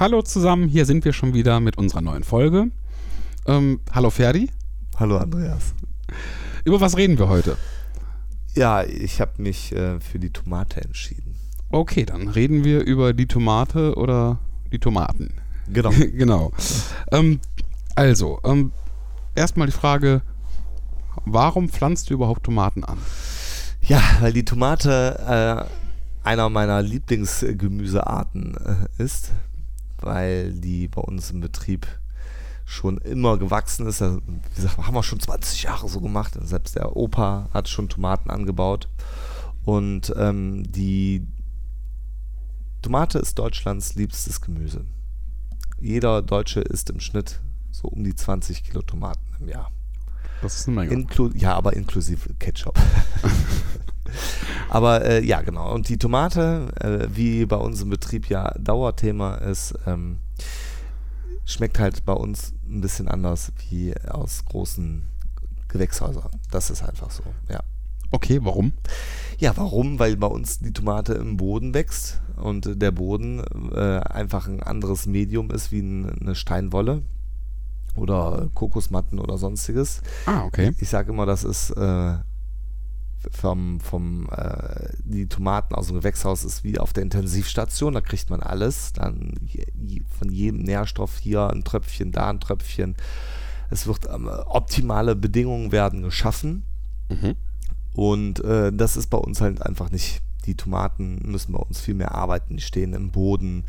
Hallo zusammen, hier sind wir schon wieder mit unserer neuen Folge. Ähm, hallo Ferdi. Hallo Andreas. Über was reden wir heute? Ja, ich habe mich äh, für die Tomate entschieden. Okay, dann reden wir über die Tomate oder die Tomaten. Genau. genau. Ähm, also, ähm, erstmal die Frage, warum pflanzt du überhaupt Tomaten an? Ja, weil die Tomate äh, einer meiner Lieblingsgemüsearten äh, ist, weil die bei uns im Betrieb schon immer gewachsen ist. Also, wie gesagt, haben wir schon 20 Jahre so gemacht. Selbst der Opa hat schon Tomaten angebaut. Und ähm, die Tomate ist Deutschlands liebstes Gemüse. Jeder Deutsche isst im Schnitt so um die 20 Kilo Tomaten im Jahr. Das ist eine Menge. Inklu ja, aber inklusive Ketchup. aber äh, ja, genau. Und die Tomate, äh, wie bei uns im Betrieb ja Dauerthema ist, ähm, schmeckt halt bei uns ein bisschen anders wie aus großen Gewächshäusern. Das ist einfach so, ja. Okay, warum? Ja, warum? Weil bei uns die Tomate im Boden wächst und der Boden äh, einfach ein anderes Medium ist wie eine Steinwolle oder Kokosmatten oder sonstiges. Ah, okay. Ich sage immer, das ist äh, vom, vom äh, die Tomaten aus dem Gewächshaus ist wie auf der Intensivstation, da kriegt man alles, dann je, von jedem Nährstoff hier ein Tröpfchen, da ein Tröpfchen. Es wird ähm, optimale Bedingungen werden geschaffen Mhm. und äh, das ist bei uns halt einfach nicht. Die Tomaten müssen bei uns viel mehr arbeiten, die stehen im Boden,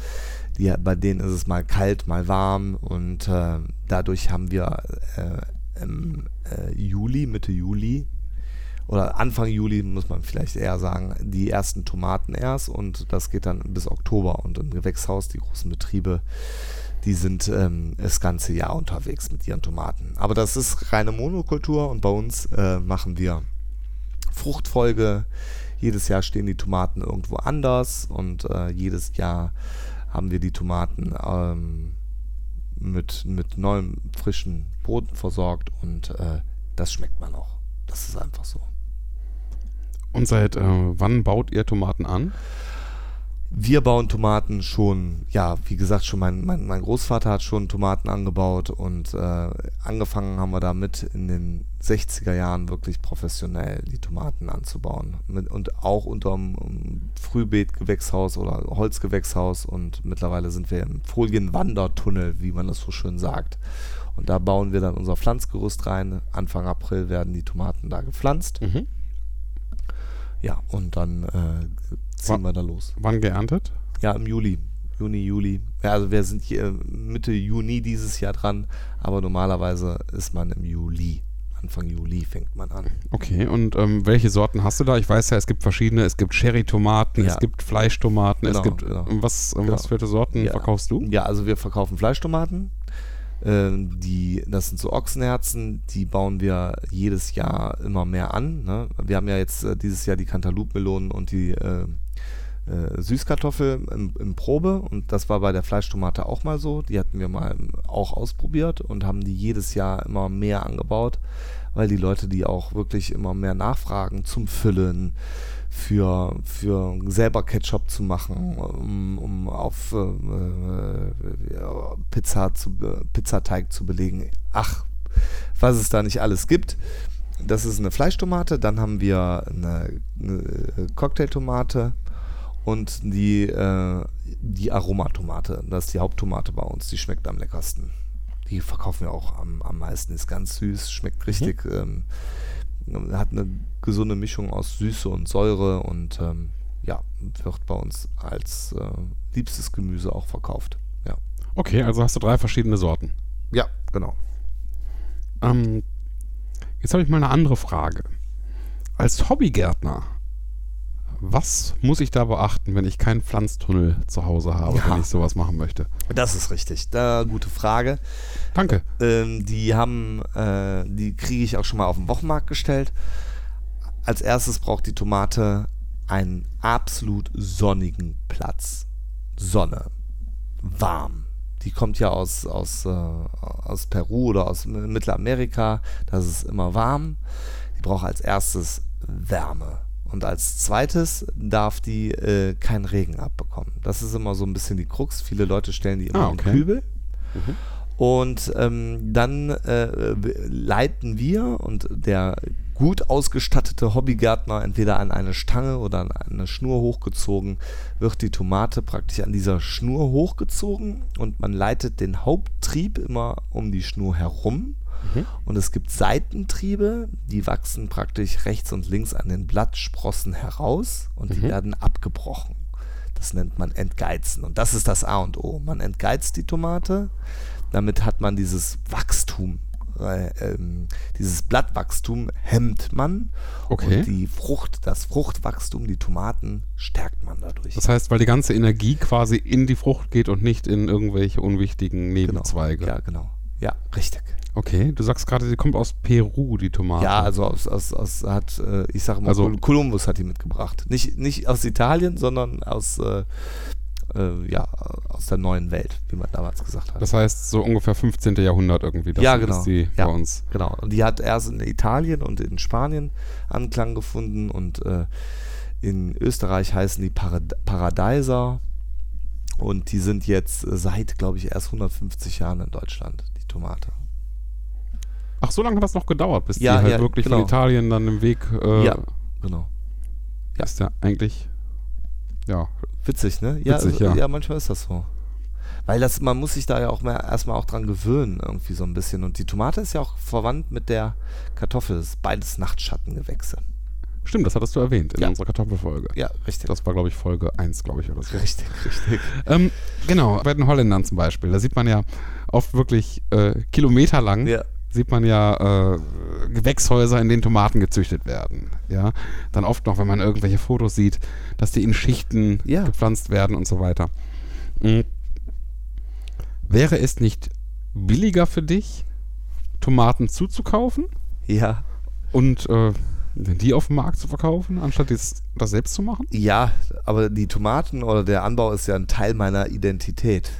die, bei denen ist es mal kalt, mal warm und äh, dadurch haben wir äh, im äh, Juli, Mitte Juli oder Anfang Juli muss man vielleicht eher sagen, die ersten Tomaten erst und das geht dann bis Oktober und im Gewächshaus, die großen Betriebe, die sind ähm, das ganze Jahr unterwegs mit ihren Tomaten. Aber das ist reine Monokultur und bei uns äh, machen wir Fruchtfolge. Jedes Jahr stehen die Tomaten irgendwo anders und äh, jedes Jahr haben wir die Tomaten ähm, mit, mit neuem, frischen Boden versorgt und äh, das schmeckt man auch. Das ist einfach so. Und seit äh, wann baut ihr Tomaten an? Wir bauen Tomaten schon, ja, wie gesagt, schon mein, mein, mein Großvater hat schon Tomaten angebaut und äh, angefangen haben wir damit in den 60er Jahren wirklich professionell die Tomaten anzubauen. Mit, und auch unter einem Frühbeetgewächshaus oder Holzgewächshaus und mittlerweile sind wir im Folienwandertunnel, wie man das so schön sagt. Und da bauen wir dann unser Pflanzgerüst rein. Anfang April werden die Tomaten da gepflanzt. Mhm. Ja, und dann äh, ziehen wir da los. Wann geerntet? Ja, im Juli. Juni, Juli. Ja, also wir sind hier Mitte Juni dieses Jahr dran, aber normalerweise ist man im Juli. Anfang Juli fängt man an. Okay, und ähm, welche Sorten hast du da? Ich weiß ja, es gibt verschiedene. Es gibt Cherry-Tomaten, Ja. es gibt Fleischtomaten, es Genau, gibt. genau. Was, ähm, Genau. was für Sorten Ja. verkaufst du? Ja, also wir verkaufen Fleischtomaten. Ähm, die, das sind so Ochsenherzen, die bauen wir jedes Jahr immer mehr an. Ne? Wir haben ja jetzt äh, dieses Jahr die Cantaloupe-Melonen und die äh, äh, Süßkartoffel im, im Probe und das war bei der Fleischtomate auch mal so. Die hatten wir mal auch ausprobiert und haben die jedes Jahr immer mehr angebaut, weil die Leute die auch wirklich immer mehr nachfragen zum Füllen, für, für selber Ketchup zu machen, um, um auf äh, äh, ja, Pizza zu, äh, Pizzateig zu belegen. Ach, was es da nicht alles gibt. Das ist eine Fleischtomate, dann haben wir eine, eine Cocktailtomate und die, äh, die Aromatomate. Das ist die Haupttomate bei uns, die schmeckt am leckersten. Die verkaufen wir auch am, am meisten. Ist ganz süß, schmeckt richtig, ähm, hat eine gesunde Mischung aus Süße und Säure und ähm, ja, wird bei uns als äh, liebstes Gemüse auch verkauft. Ja, Okay, also hast du drei verschiedene Sorten. ja genau. Ähm, jetzt habe ich mal eine andere Frage. Als Hobbygärtner, was muss ich da beachten, wenn ich keinen Pflanztunnel zu Hause habe, Ja. wenn ich sowas machen möchte? Das ist richtig. Da, gute Frage. Danke. Ähm, die haben, äh, die kriege ich auch schon mal auf den Wochenmarkt gestellt. Als erstes braucht die Tomate einen absolut sonnigen Platz. Sonne. Warm. Die kommt ja aus, aus, äh, aus Peru oder aus Mittelamerika. Das ist immer warm. Die braucht als erstes Wärme. Und als zweites darf die äh, keinen Regen abbekommen. Das ist immer so ein bisschen die Krux. Viele Leute stellen die immer Ah, okay. in Kübel. Mhm. Und ähm, dann äh, leiten wir und der gut ausgestattete Hobbygärtner entweder an eine Stange oder an eine Schnur hochgezogen, wird die Tomate praktisch an dieser Schnur hochgezogen und man leitet den Haupttrieb immer um die Schnur herum. Mhm. Und es gibt Seitentriebe, die wachsen praktisch rechts und links an den Blattsprossen heraus und die Mhm. werden abgebrochen. Das nennt man Entgeizen. Und das ist das A und O. Man entgeizt die Tomate, damit hat man dieses Wachstum, äh, ähm, dieses Blattwachstum hemmt man Okay. und die Frucht, das Fruchtwachstum, die Tomaten stärkt man dadurch. Das heißt, weil die ganze Energie quasi in die Frucht geht und nicht in irgendwelche unwichtigen genau. Nebenzweige. Ja, genau. Ja, richtig. Okay, du sagst gerade, die kommt aus Peru, die Tomate. Ja, also aus, aus, aus hat, äh, ich sage mal, Also- Kol- Kolumbus hat die mitgebracht. Nicht, nicht aus Italien, sondern aus, äh, äh, ja, aus der neuen Welt, wie man damals gesagt hat. Das heißt, so ungefähr 15. Jahrhundert irgendwie. Das Ja, genau. ist die Ja. bei uns. Genau. Und die hat erst in Italien und in Spanien Anklang gefunden und äh, in Österreich heißen die Parad Paradeiser. Und die sind jetzt seit, glaube ich, erst 150 Jahren in Deutschland, die Tomate. Ach, so lange hat das noch gedauert, bis Ja, die halt ja, wirklich genau. von Italien dann im Weg äh, Ja. Genau. ja. ist ja eigentlich ja, Witzig, ne? Witzig, ja. ja. manchmal ist das so. Weil das, man muss sich da ja auch mehr, erstmal auch dran gewöhnen, irgendwie so ein bisschen. Und die Tomate ist ja auch verwandt mit der Kartoffel. Das ist beides Nachtschattengewächse. Stimmt, das hattest du erwähnt in Ja. unserer Kartoffelfolge. Ja, richtig. Das war, glaube ich, Folge 1, glaube ich, oder so. richtig, richtig. Ähm, genau, bei den Holländern zum Beispiel. Da sieht man ja oft wirklich äh, kilometerlang, Ja. Sieht man ja äh, Gewächshäuser, in denen Tomaten gezüchtet werden. Ja, dann oft noch, wenn man irgendwelche Fotos sieht, dass die in Schichten Ja. gepflanzt werden und so weiter. Mhm. Wäre es nicht billiger für dich, Tomaten zuzukaufen Ja. und äh, die auf dem Markt zu verkaufen, anstatt das, das selbst zu machen? Ja, aber die Tomaten oder der Anbau ist ja ein Teil meiner Identität.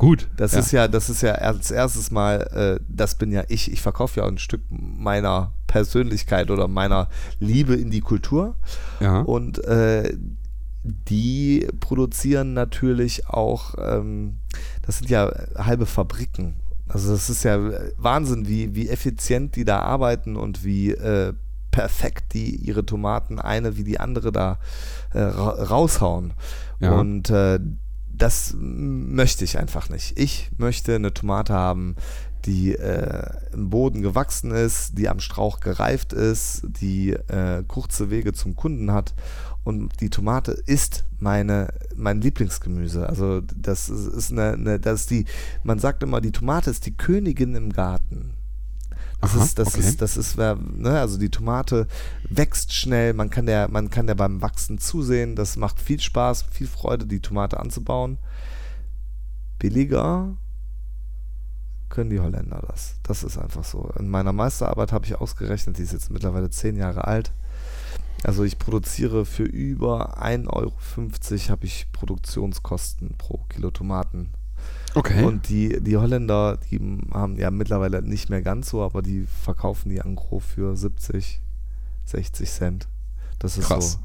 Gut. Das ja. ist ja, das ist ja als erstes mal, äh, das bin ja ich. Ich verkaufe ja ein Stück meiner Persönlichkeit oder meiner Liebe in die Kultur. ja. Und äh, die produzieren natürlich auch, ähm, das sind ja halbe Fabriken. Also das ist ja Wahnsinn, wie, wie effizient die da arbeiten und wie äh, perfekt die ihre Tomaten eine wie die andere da äh, ra raushauen. Ja. Und äh, das möchte ich einfach nicht. Ich möchte eine Tomate haben, die äh, im Boden gewachsen ist, die am Strauch gereift ist, die äh, kurze Wege zum Kunden hat. Und die Tomate ist meine, mein Lieblingsgemüse. Also das ist ist eine, eine, das ist die, man sagt immer, die Tomate ist die Königin im Garten. Das Aha, ist, das okay. ist, das ist, ne, also die Tomate wächst schnell, man kann der, man kann der beim Wachsen zusehen, das macht viel Spaß, viel Freude, die Tomate anzubauen. Billiger können die Holländer das. Das ist einfach so. In meiner Meisterarbeit habe ich ausgerechnet, die ist jetzt mittlerweile zehn Jahre alt. Also ich produziere für über 1,50 Euro habe ich Produktionskosten pro Kilo Tomaten. Okay. Und die, die Holländer, die haben ja mittlerweile nicht mehr ganz so, aber die verkaufen die an Gros für 70, 60 Cent. Das ist Krass. so.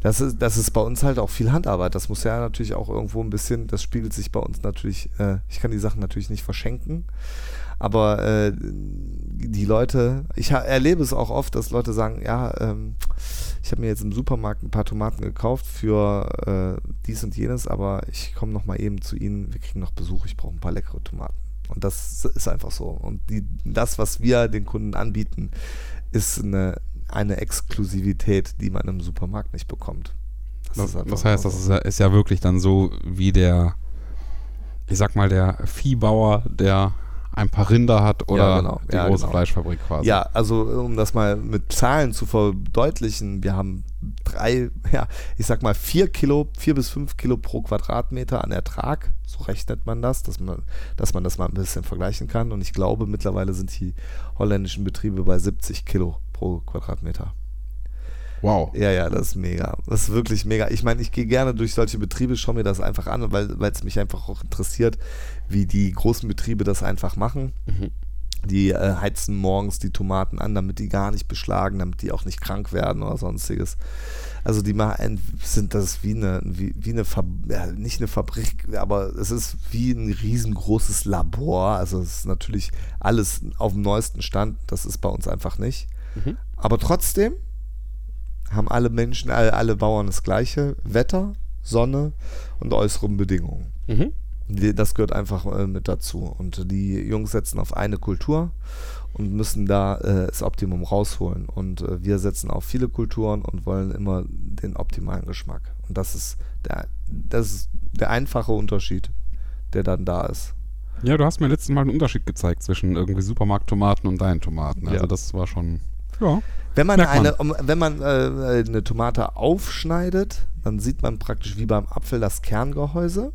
Das ist, das ist bei uns halt auch viel Handarbeit. Das muss ja natürlich auch irgendwo ein bisschen, das spiegelt sich bei uns natürlich, äh, ich kann die Sachen natürlich nicht verschenken, aber äh, die Leute, ich erlebe es auch oft, dass Leute sagen, ja, ähm, ich habe mir jetzt im Supermarkt ein paar Tomaten gekauft für äh, dies und jenes, aber ich komme noch mal eben zu Ihnen, wir kriegen noch Besuch, ich brauche ein paar leckere Tomaten. Und das ist einfach so. Und die, das, was wir den Kunden anbieten, ist eine, eine Exklusivität, die man im Supermarkt nicht bekommt. Das, einfach das heißt, das ist ja, ist ja wirklich dann so wie der, ich sag mal, der Viehbauer, der ein paar Rinder hat oder genau. die Ja, große genau. Fleischfabrik quasi. Ja, also um das mal mit Zahlen zu verdeutlichen, wir haben drei, ja, ich sag mal vier Kilo, vier bis fünf Kilo pro Quadratmeter an Ertrag. So rechnet man das, dass man, dass man das mal ein bisschen vergleichen kann. Und ich glaube, mittlerweile sind die holländischen Betriebe bei 70 Kilo pro Quadratmeter. Wow. Ja, ja, das ist mega. Das ist wirklich mega. Ich meine, ich gehe gerne durch solche Betriebe, schaue mir das einfach an, weil es mich einfach auch interessiert, wie die großen Betriebe das einfach machen. Mhm. Die äh, heizen morgens die Tomaten an, damit die gar nicht beschlagen, damit die auch nicht krank werden oder sonstiges. Also die machen, sind das wie eine, wie, wie eine Fab ja, nicht eine Fabrik, aber es ist wie ein riesengroßes Labor. Also es ist natürlich alles auf dem neuesten Stand. Das ist bei uns einfach nicht. Mhm. Aber trotzdem haben alle Menschen, alle, alle Bauern das gleiche Wetter, Sonne und äußeren Bedingungen. Mhm. Das gehört einfach äh, mit dazu. Und die Jungs setzen auf eine Kultur und müssen da äh, das Optimum rausholen. Und äh, wir setzen auf viele Kulturen und wollen immer den optimalen Geschmack. Und das ist der, das ist der einfache Unterschied, der dann da ist. Ja, du hast mir letztes Mal einen Unterschied gezeigt zwischen irgendwie Supermarkttomaten und deinen Tomaten. Also Ja. das war schon. Ja. Wenn man, eine, wenn man äh, eine Tomate aufschneidet, dann sieht man praktisch wie beim Apfel das Kerngehäuse.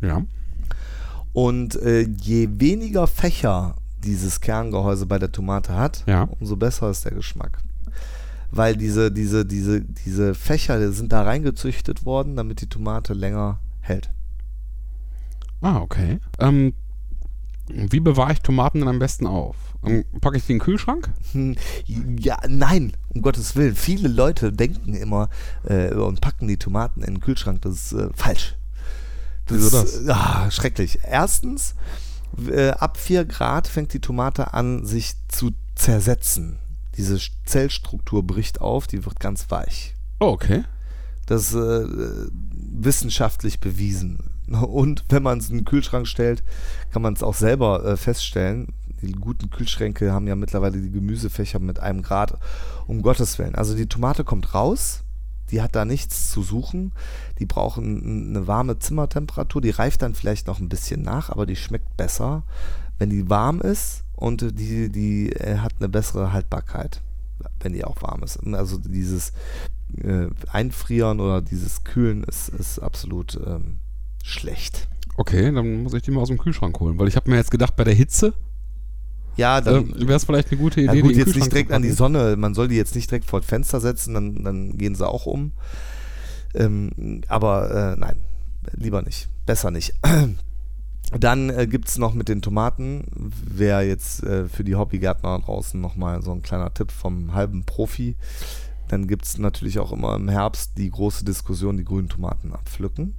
Ja. Und äh, je weniger Fächer dieses Kerngehäuse bei der Tomate hat, Ja. umso besser ist der Geschmack. Weil diese, diese, diese, diese Fächer sind da reingezüchtet worden, damit die Tomate länger hält. Ah, okay. Ähm, wie bewahre ich Tomaten denn am besten auf? Ähm, packe ich die in den Kühlschrank? Hm, Ja, nein, um Gottes Willen. Viele Leute denken immer äh, und packen die Tomaten in den Kühlschrank. Das ist äh, falsch. Wieso das? ist, ah, schrecklich. Erstens, äh, ab 4 Grad fängt die Tomate an, sich zu zersetzen. Diese Zellstruktur bricht auf, die wird ganz weich. Oh, okay. Das ist äh, wissenschaftlich bewiesen. Und wenn man es in den Kühlschrank stellt, kann man es auch selber äh, feststellen. Die guten Kühlschränke haben ja mittlerweile die Gemüsefächer mit einem Grad, um Gottes Willen. Also die Tomate kommt raus, die hat da nichts zu suchen. Die brauchen eine warme Zimmertemperatur, die reift dann vielleicht noch ein bisschen nach, aber die schmeckt besser, wenn die warm ist und die, die äh, hat eine bessere Haltbarkeit, wenn die auch warm ist. Also dieses äh, Einfrieren oder dieses Kühlen ist, ist absolut ähm, schlecht. Okay, dann muss ich die mal aus dem Kühlschrank holen, weil ich habe mir jetzt gedacht, bei der Hitze Ja, dann wäre es vielleicht eine gute Idee, ja, gut, jetzt nicht direkt an die. Sonne. Man soll die jetzt nicht direkt vor das Fenster setzen, dann, dann gehen sie auch um. Ähm, aber äh, nein, lieber nicht. Besser nicht. Dann äh, gibt es noch mit den Tomaten, wäre jetzt äh, für die Hobbygärtner draußen nochmal so ein kleiner Tipp vom halben Profi. Dann gibt es natürlich auch immer im Herbst die große Diskussion, die grünen Tomaten abpflücken.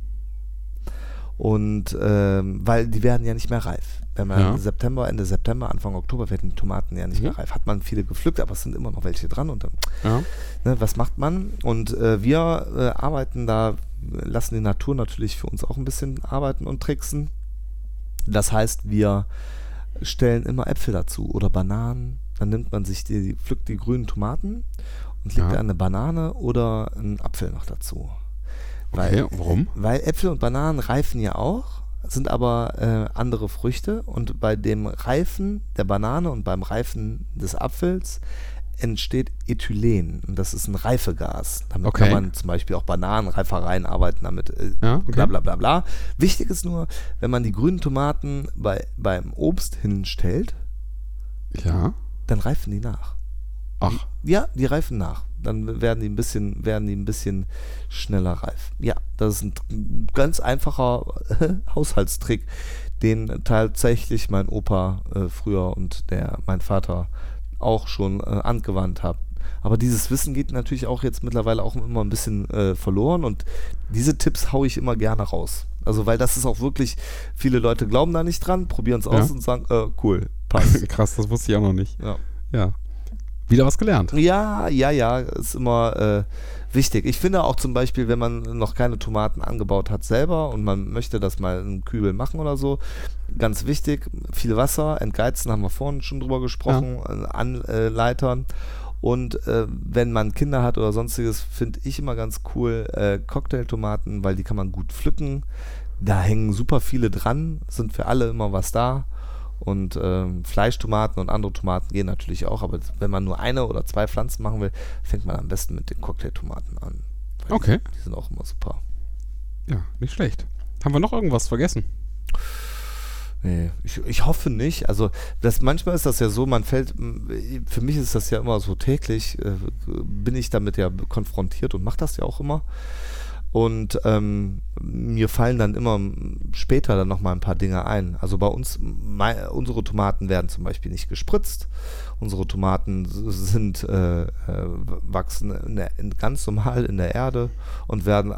Und ähm, weil die werden ja nicht mehr reif. Wenn man Ja. September, Ende September, Anfang Oktober werden die Tomaten ja nicht Mhm. mehr reif. Hat man viele gepflückt, aber es sind immer noch welche dran und dann Ja. ne, was macht man? Und äh, wir äh, arbeiten da, lassen die Natur natürlich für uns auch ein bisschen arbeiten und tricksen. Das heißt, wir stellen immer Äpfel dazu oder Bananen. Dann nimmt man sich die, pflückt die grünen Tomaten und legt Ja. da eine Banane oder einen Apfel noch dazu. Okay, warum? Weil Äpfel und Bananen reifen ja auch, sind aber äh, andere Früchte und bei dem Reifen der Banane und beim Reifen des Apfels entsteht Ethylen und das ist ein Reifegas. Damit Okay. kann man zum Beispiel auch Bananenreifereien arbeiten damit. Äh, Ja, okay. Bla bla bla bla. Wichtig ist nur, wenn man die grünen Tomaten bei, beim Obst hinstellt, Ja. dann reifen die nach. Ach, Ja, die reifen nach. Dann werden die ein bisschen, werden die ein bisschen schneller reif. Ja, das ist ein ganz einfacher Haushaltstrick, den tatsächlich mein Opa äh, früher und der mein Vater auch schon äh, angewandt haben. Aber dieses Wissen geht natürlich auch jetzt mittlerweile auch immer ein bisschen äh, verloren und diese Tipps haue ich immer gerne raus. Also weil das ist auch wirklich, viele Leute glauben da nicht dran, probieren es Ja. aus und sagen, äh, cool, passt. krass, das wusste ich auch noch nicht. ja. Ja. Wieder was gelernt. Ja, ja, ja, ist immer äh, wichtig. Ich finde auch zum Beispiel, wenn man noch keine Tomaten angebaut hat selber und man möchte das mal in Kübel machen oder so, ganz wichtig, viel Wasser, entgeizen, haben wir vorhin schon drüber gesprochen, äh, Anleitern. Und äh, wenn man Kinder hat oder sonstiges, finde ich immer ganz cool äh, Cocktailtomaten, weil die kann man gut pflücken. Da hängen super viele dran, sind für alle immer was da. Und ähm, Fleischtomaten und andere Tomaten gehen natürlich auch, aber wenn man nur eine oder zwei Pflanzen machen will, fängt man am besten mit den Cocktailtomaten an. Okay. Die, die sind auch immer super. Ja, nicht schlecht. Haben wir noch irgendwas vergessen? Nee, ich, ich hoffe nicht. Also das, manchmal ist das ja so, man fällt, für mich ist das ja immer so täglich, äh, bin ich damit ja konfrontiert und mache das ja auch immer. Und ähm, mir fallen dann immer später dann nochmal ein paar Dinge ein. Also bei uns, mei- unsere Tomaten werden zum Beispiel nicht gespritzt. Unsere Tomaten sind, äh, äh, wachsen in der, in, ganz normal in der Erde und werden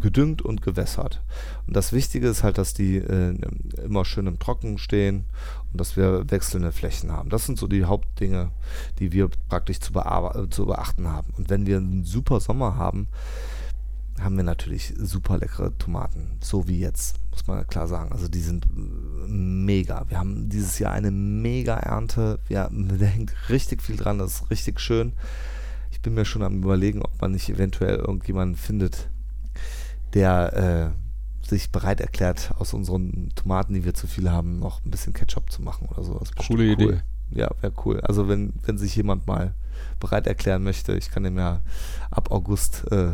gedüngt und gewässert. Und das Wichtige ist halt, dass die äh, immer schön im Trocken stehen und dass wir wechselnde Flächen haben. Das sind so die Hauptdinge, die wir praktisch zu, zu beachten haben. Und wenn wir einen super Sommer haben, haben wir natürlich super leckere Tomaten. So wie jetzt, muss man klar sagen. Also die sind äh, mega. Wir haben dieses Jahr eine mega Ernte. Ja, da hängt richtig viel dran. Das ist richtig schön. Ich bin mir schon am überlegen, ob man nicht eventuell irgendjemanden findet, der äh, sich bereit erklärt, aus unseren Tomaten, die wir zu viel haben, noch ein bisschen Ketchup zu machen oder so. Das ist bestimmt Coole cool. Idee. Ja, wäre cool. Also wenn, wenn sich jemand mal bereit erklären möchte, ich kann dem ja ab August äh,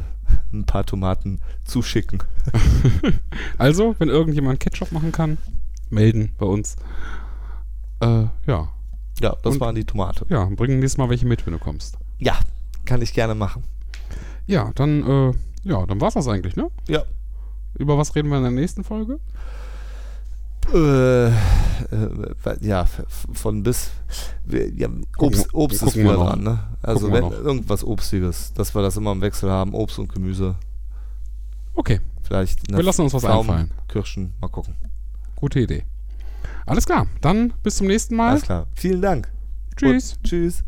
ein paar Tomaten zuschicken. Also, wenn irgendjemand Ketchup machen kann, melden bei uns. Äh, ja. Ja, das Und- waren die Tomate. Ja, bring nächstes Mal welche mit, wenn du kommst. Ja, kann ich gerne machen. Ja, dann, äh, ja, dann war's das eigentlich, ne? Ja. Über was reden wir in der nächsten Folge? Äh, äh, ja, von bis. Ja, Obst, Obst ist wieder dran, ne? Also Gucken wenn irgendwas Obstiges, dass wir das immer im Wechsel haben, Obst und Gemüse. Okay, Vielleicht wir lassen uns was Pflaumen, einfallen. Kirschen, mal gucken. Gute Idee. Alles klar, dann bis zum nächsten Mal. Alles klar. Vielen Dank. Tschüss. Und tschüss.